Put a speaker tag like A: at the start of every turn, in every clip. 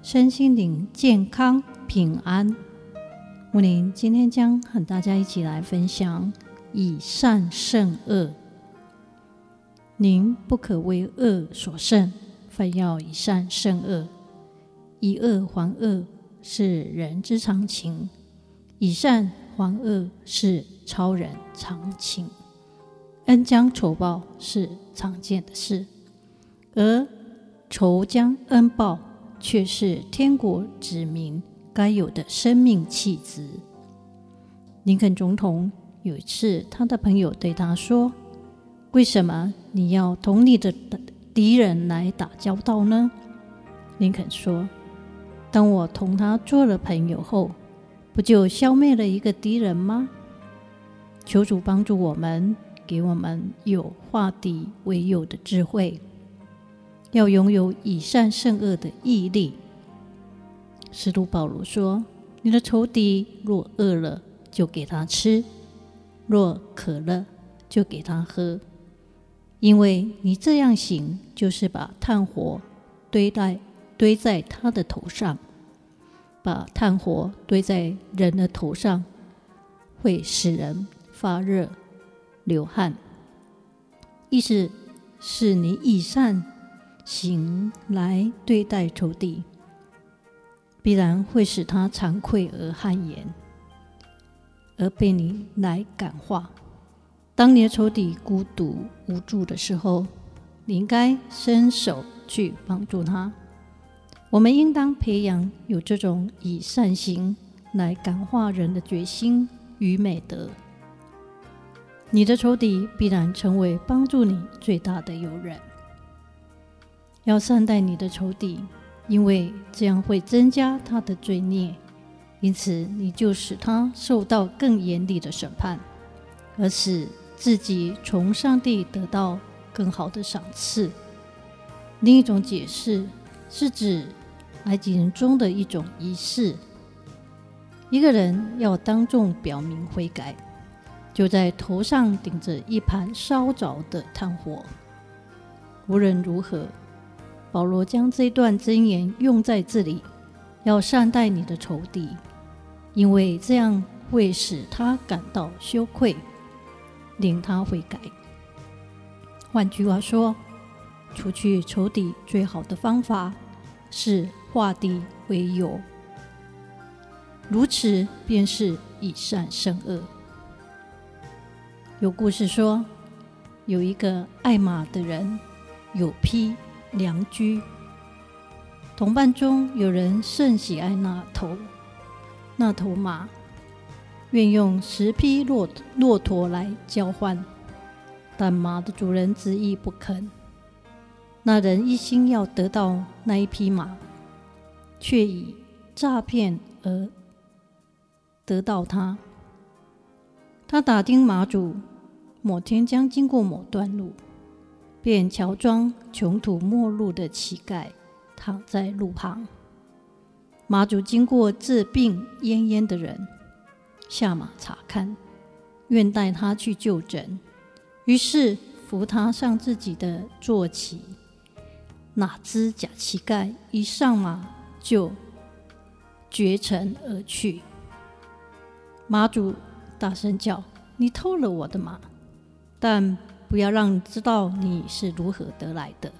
A: 身心灵健康平安。木林今天将和大家一起来分享：以善胜恶。您不可为恶所胜，非要以善胜恶。以恶还恶是人之常情，以善还恶是超人常情。恩将仇报是常见的事，而仇将恩报。却是天国子民该有的生命气质。林肯总统有一次，他的朋友对他说：“为什么你要同你的敌人来打交道呢？”林肯说：“当我同他做了朋友后，不就消灭了一个敌人吗？”求主帮助我们，给我们有化敌为友的智慧。要拥有以善胜恶的毅力。使徒保罗说：“你的仇敌若饿了，就给他吃；若渴了，就给他喝。因为你这样行，就是把炭火堆在堆在他的头上。把炭火堆在人的头上，会使人发热、流汗。意思是你以善。”行来对待仇敌，必然会使他惭愧而汗颜，而被你来感化。当你的仇敌孤独无助的时候，你应该伸手去帮助他。我们应当培养有这种以善行来感化人的决心与美德。你的仇敌必然成为帮助你最大的友人。要善待你的仇敌，因为这样会增加他的罪孽，因此你就使他受到更严厉的审判，而使自己从上帝得到更好的赏赐。另一种解释是指埃及人中的一种仪式：一个人要当众表明悔改，就在头上顶着一盘烧着的炭火。无论如何。保罗将这段箴言用在这里，要善待你的仇敌，因为这样会使他感到羞愧，令他悔改。换句话说，除去仇敌最好的方法是化敌为友，如此便是以善胜恶。有故事说，有一个爱马的人，有匹。良驹，同伴中有人甚喜爱那头那头马，愿用十匹骆骆驼来交换，但马的主人执意不肯。那人一心要得到那一匹马，却以诈骗而得到它。他打听马主某天将经过某段路。便乔装穷途末路的乞丐，躺在路旁。马主经过治病恹恹的人，下马查看，愿带他去就诊。于是扶他上自己的坐骑。哪知假乞丐一上马就绝尘而去。马主大声叫：“你偷了我的马！”但不要让知道你是如何得来的。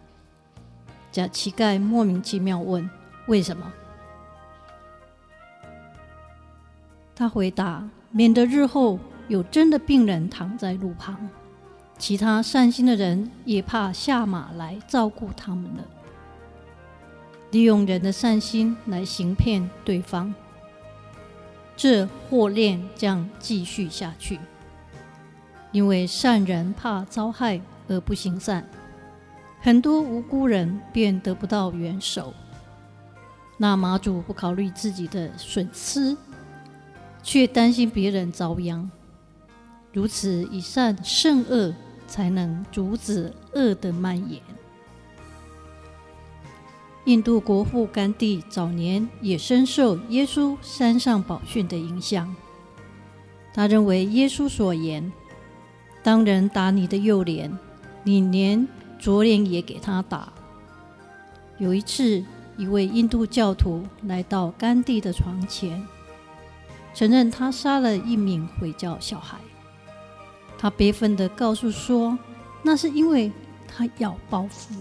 A: 假乞丐莫名其妙问：“为什么？”他回答：“免得日后有真的病人躺在路旁，其他善心的人也怕下马来照顾他们了。利用人的善心来行骗对方，这祸链将继续下去。”因为善人怕遭害而不行善，很多无辜人便得不到援手。那马祖不考虑自己的损失，却担心别人遭殃。如此以善胜恶，才能阻止恶的蔓延。印度国父甘地早年也深受耶稣山上宝训的影响。他认为耶稣所言：“当人打你的右脸，你连左脸也给他打。”有一次，一位印度教徒来到甘地的床前，承认他杀了一名回教小孩。他悲愤地告诉说：“那是因为他要报复。”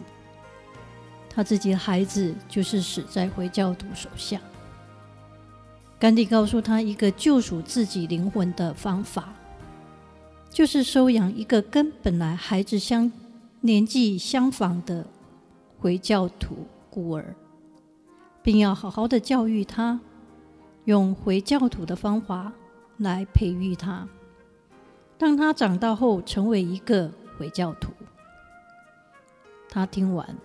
A: 他自己的孩子就是死在回教徒手下。甘地告诉他一个救赎自己灵魂的方法，就是收养一个跟本来孩子相年纪相仿的回教徒孤儿，并要好好的教育他，用回教徒的方法来培育他，让他长大后成为一个回教徒。他听完。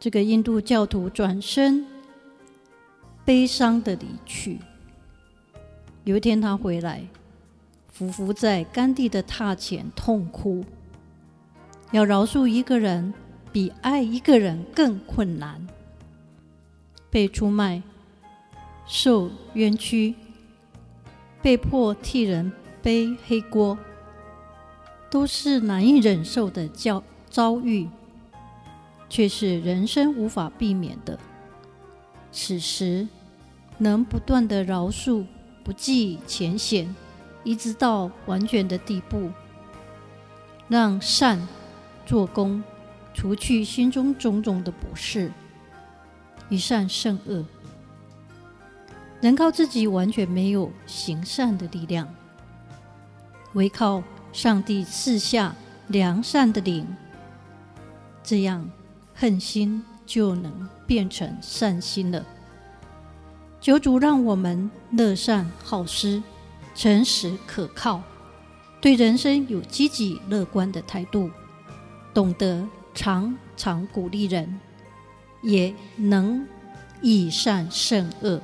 A: 这个印度教徒转身，悲伤的离去。有一天，他回来，匍匐在甘地的榻前痛哭。要饶恕一个人，比爱一个人更困难。被出卖、受冤屈、被迫替人背黑锅，都是难以忍受的教遭遇。却是人生无法避免的。此时，能不断的饶恕，不计前嫌，一直到完全的地步，让善做工，除去心中种种的不适，以善胜恶。人靠自己完全没有行善的力量，唯靠上帝赐下良善的灵，这样。恨心就能变成善心了。求主让我们乐善好施、诚实可靠，对人生有积极乐观的态度，懂得常常鼓励人，也能以善胜恶。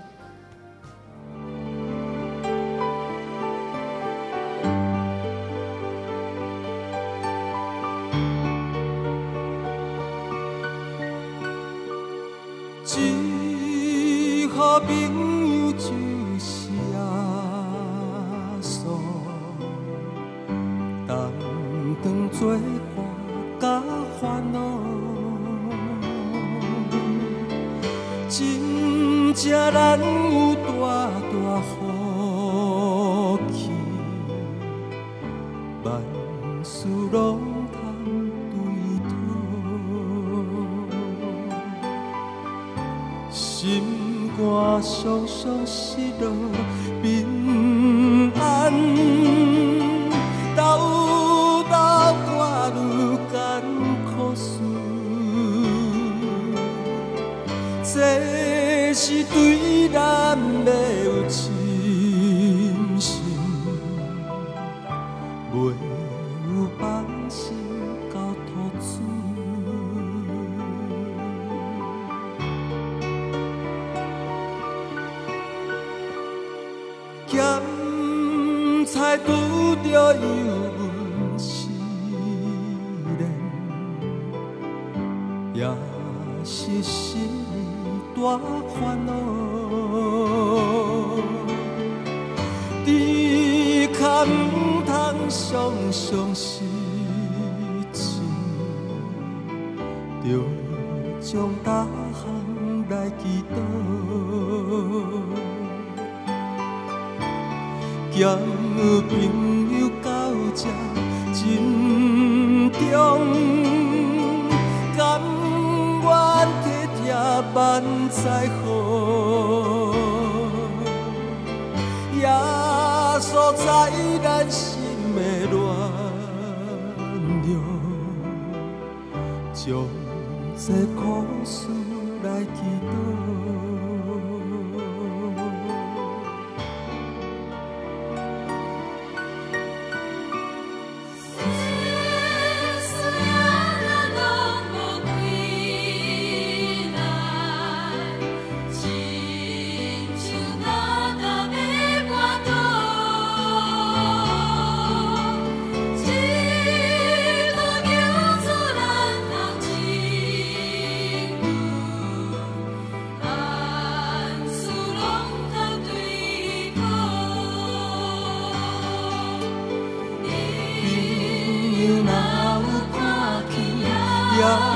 B: 真正有大大福气，万事拢通对讨，心肝常常失落平安。袂有放心交托主。咸菜拄着油温时练，也是心。大烦恼，通常常失志，着将大项来祈祷，交朋友到这真重。甘愿体贴万载好，耶稣在咱上，这故事来祈祷。yeah.